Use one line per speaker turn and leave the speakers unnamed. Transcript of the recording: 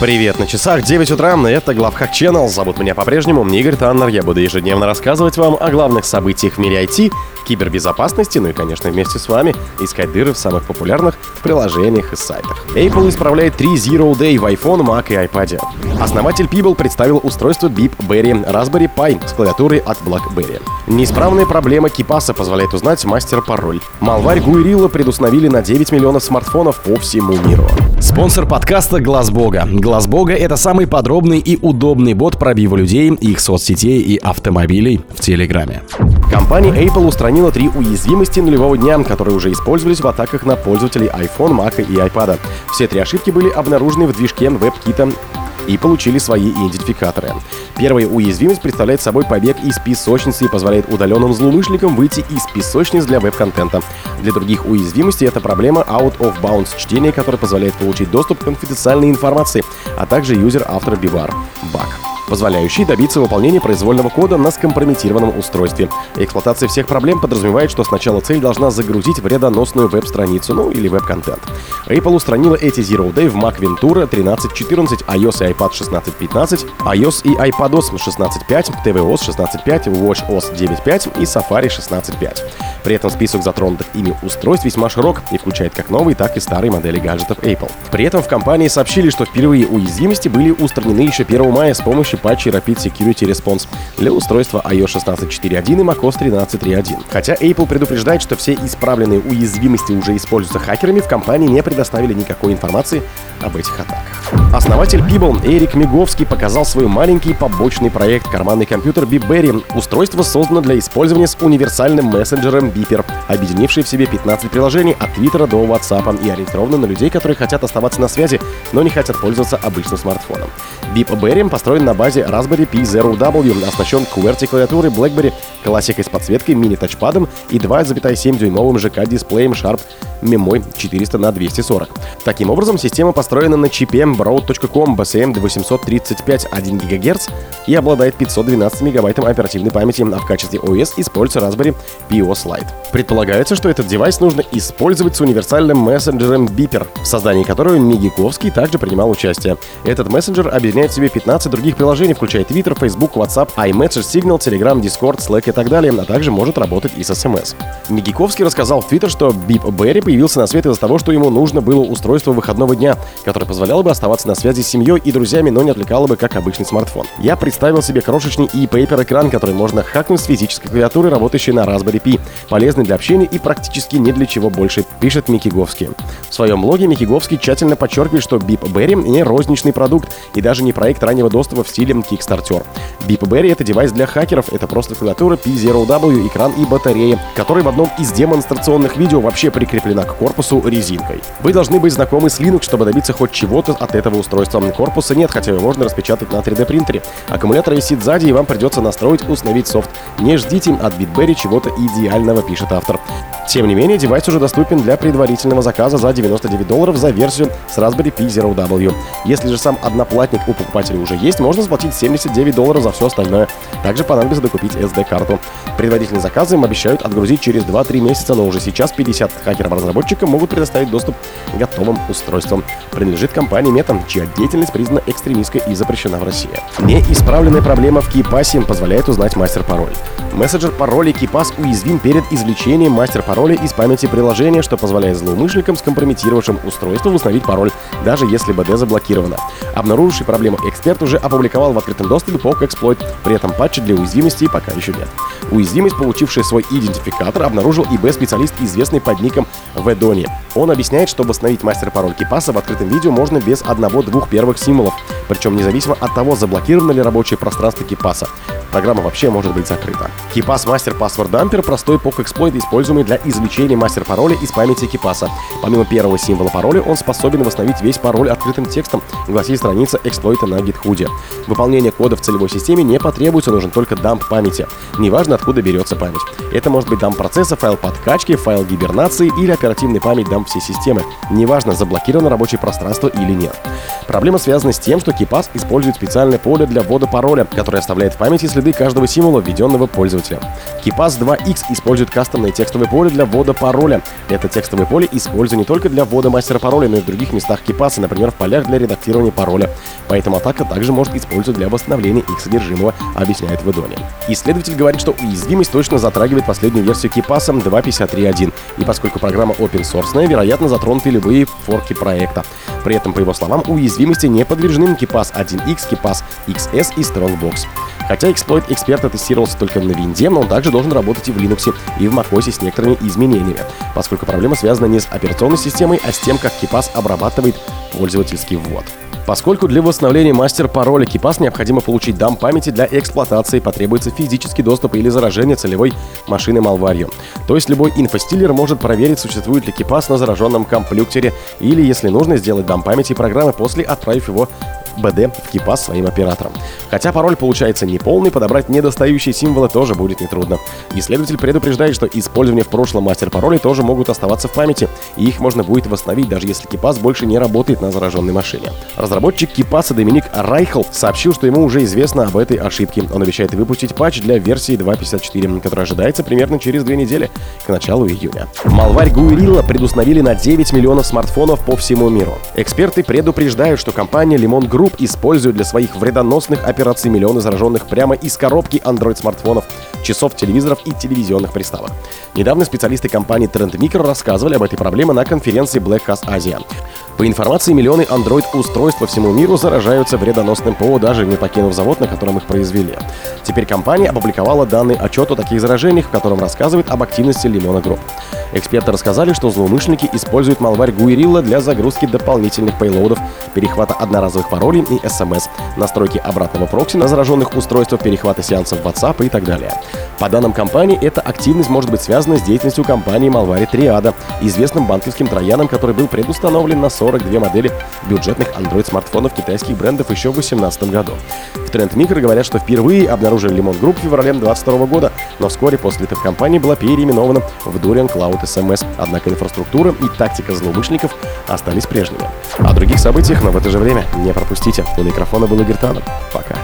Привет, на часах 9 утра, это Главхак Channel, зовут меня по-прежнему Игорь Таннер, я буду ежедневно рассказывать вам о главных событиях в мире IT, кибербезопасности, ну и, конечно, вместе с вами искать дыры в самых популярных приложениях и сайтах. Apple исправляет 3 Zero Day в iPhone, Mac и iPad. Основатель Pebble представил устройство Beep Berry Raspberry Pi с клавиатурой от BlackBerry. Неисправная проблема Кипаса позволяет узнать мастер-пароль. Малварь Гуэрилла предустановили на 9 миллионов смартфонов по всему миру.
Спонсор подкаста Глаз Бога. Глаз Бога это самый подробный и удобный бот пробива людей, их соцсетей и автомобилей в Телеграме.
Компания Apple устранила три уязвимости нулевого дня, которые уже использовались в атаках на пользователей iPhone, Mac и iPad. Все три ошибки были обнаружены в движке WebKit и получили свои идентификаторы. Первая уязвимость представляет собой побег из песочницы и позволяет удаленным злоумышленникам выйти из песочниц для веб-контента. Для других уязвимостей это проблема out of bounds чтения, которая позволяет получить доступ к конфиденциальной информации, а также юзер-автор бивар. Баг позволяющий добиться выполнения произвольного кода на скомпрометированном устройстве. Эксплуатация всех проблем подразумевает, что сначала цель должна загрузить вредоносную веб-страницу, ну или веб-контент. Apple устранила эти Zero Day в Mac Ventura 13.14, iOS и iPad 16.15, iOS и iPadOS 16.5, tvOS 16.5, WatchOS 9.5 и Safari 16.5. При этом список затронутых ими устройств весьма широк и включает как новые, так и старые модели гаджетов Apple. При этом в компании сообщили, что впервые уязвимости были устранены еще 1 мая с помощью патчи Rapid Security Response для устройства iOS 16.4.1 и macOS 13.3.1. Хотя Apple предупреждает, что все исправленные уязвимости уже используются хакерами, в компании не предоставили никакой информации об этих атаках. Основатель Pebble Эрик Миговский показал свой маленький побочный проект карманный компьютер BeeBerry. Устройство создано для использования с универсальным мессенджером Beeper, объединивший в себе 15 приложений от Твиттера до WhatsApp и ориентировано на людей, которые хотят оставаться на связи, но не хотят пользоваться обычным смартфоном. BeepBerry построен на базе Raspberry Pi Zero W, оснащен QWERTY клавиатурой BlackBerry, классикой с подсветкой, мини-тачпадом и 2,7-дюймовым ЖК-дисплеем Sharp Memoy 400 на 240. Таким образом, система построена на чипе Broad.com BCM 835 1 ГГц и обладает 512 мегабайтом оперативной памяти, а в качестве OS используется Raspberry Pi Lite. Предполагается, что этот девайс нужно использовать с универсальным мессенджером Beeper, в создании которого Мигиковский также принимал участие. Этот мессенджер объединяет в себе 15 других приложений, включая Twitter, Facebook, WhatsApp, iMessage, Signal, Telegram, Discord, Slack и так далее, а также может работать и с SMS. Мигиковский рассказал в Twitter, что Beep Berry появился на свет из-за того, что ему нужно было устройство выходного дня, которое позволяло бы оставаться на связи с семьей и друзьями, но не отвлекало бы как обычный смартфон. Я представил себе крошечный e-paper экран, который можно хакнуть с физической клавиатуры, работающей на Raspberry Pi, полезный для общения и практически ни для чего больше, пишет Микиговский. В своем блоге Микиговский тщательно подчеркивает, что Beep Berry не розничный продукт и даже не проект раннего доступа в стиле Kickstarter. Beep Berry это девайс для хакеров, это просто клавиатура P0W, экран и батарея, который в одном из демонстрационных видео вообще прикреплена к корпусу резинкой. Вы должны быть знакомы с Linux, чтобы добиться хоть чего-то от этого устройства. Корпуса нет, хотя его можно распечатать на 3D принтере. Аккумулятор висит сзади, и вам придется настроить, установить софт. Не ждите от BitBerry чего-то идеального, пишет автор. Тем не менее, девайс уже доступен для предварительного заказа за 99 долларов за версию с Raspberry Pi Zero W. Если же сам одноплатник у покупателя уже есть, можно заплатить 79 долларов за все остальное. Также понадобится докупить SD-карту. Предварительные заказы им обещают отгрузить через 2-3 месяца, но уже сейчас 50 хакеров-разработчиков могут предоставить доступ к готовым устройствам. Принадлежит компании Meta, чья деятельность признана экстремистской и запрещена в России. Неисправленная проблема в KeePass позволяет узнать мастер-пароль. Мессенджер паролей KeePass уязвим перед извлечением мастер-пароля из памяти приложения, что позволяет злоумышленникам, скомпрометировавшим устройство, установить пароль, даже если БД заблокировано. Обнаруживший проблему эксперт уже опубликовал в открытом доступе POC Exploit, при этом патча для уязвимости пока еще нет. Уязвимость, получившая свой идентификатор, обнаружил ИБ-специалист, известный под ником Ведони. Он объясняет, что установить мастер-пароль Кипаса в открытом видео можно без одного-двух первых символов, причем независимо от того, заблокировано ли рабочее пространство Кипаса. Программа вообще может быть закрыта. KeePass Master Password Dumper – простой POC-эксплойт, используемый для извлечения мастер-пароля из памяти KeePass. Помимо первого символа пароля, он способен восстановить весь пароль открытым текстом, гласит страница эксплойта на GitHub. Выполнение кода в целевой системе не потребуется, нужен только дамп памяти. Неважно, откуда берется память. Это может быть дамп процесса, файл подкачки, файл гибернации или оперативная память дамп всей системы. Неважно, заблокировано рабочее пространство или нет. Проблема связана с тем, что KeePass использует специальное поле для ввода пароля, которое оставляет в памяти следы каждого символа, введенного пользователем. KeePass 2X использует кастомное текстовое поле для ввода пароля. Это текстовое поле используется не только для ввода мастера пароля, но и в других местах KeePass, например, в полях для редактирования пароля. Поэтому атака также может использовать для восстановления их содержимого, объясняет Ведони. Исследователь говорит, что уязвимость точно затрагивает последнюю версию KeePass 2.53.1, и поскольку программа open source, вероятно, затронуты любые форки проекта. При этом, по его словам, уязвимости не подвержены KeePass 1X, KeePass XS и Strongbox. Хотя эксплойт эксперта тестировался только на винде, но он также должен работать и в Linux, и в macOS с некоторыми изменениями, поскольку проблема связана не с операционной системой, а с тем, как KeePass обрабатывает пользовательский ввод. Поскольку для восстановления мастер-пароля KeePass необходимо получить дам памяти для эксплуатации, потребуется физический доступ или заражение целевой машины малварью. То есть любой инфостилер может проверить, существует ли KeePass на зараженном компьютере, или, если нужно, сделать дам памяти программы после отправив его BD в KeePass своим операторам. Хотя пароль получается неполный, подобрать недостающие символы тоже будет нетрудно. Исследователь предупреждает, что использование в прошлом мастер-паролей тоже могут оставаться в памяти, и их можно будет восстановить, даже если KeePass больше не работает на зараженной машине. Разработчик KeePass Доминик Райхл сообщил, что ему уже известно об этой ошибке. Он обещает выпустить патч для версии 2.54, который ожидается примерно через две недели, к началу июня. Малварь Гуэрилла предустановили на 9 миллионов смартфонов по всему миру. Эксперты предупреждают, что компания Limon Group Group используют для своих вредоносных операций миллионы зараженных прямо из коробки Android-смартфонов, часов, телевизоров и телевизионных приставок. Недавно специалисты компании Trend Micro рассказывали об этой проблеме на конференции Black House Asia. По информации, миллионы Android-устройств по всему миру заражаются вредоносным ПО, даже не покинув завод, на котором их произвели. Теперь компания опубликовала данный отчет о таких заражениях, в котором рассказывает об активности Lemon Group. Эксперты рассказали, что злоумышленники используют малварь Guerrilla для загрузки дополнительных пейлоудов, перехвата одноразовых паролей и SMS, настройки обратного прокси на зараженных устройствах, перехвата сеансов WhatsApp и так далее. По данным компании, эта активность может быть связана с деятельностью компании Malware Triada, известным банковским трояном, который был предустановлен на 42 модели бюджетных Android-смартфонов китайских брендов еще в 2018 году. В Trend Micro говорят, что впервые обнаружили Limon Group в феврале 2022 года, но вскоре после этого компания была переименована в Durian Cloud SMS. Однако инфраструктура и тактика злоумышленников остались прежними. О других событиях, но в это же время не пропустите. У микрофона был Игорь Таннер. Пока.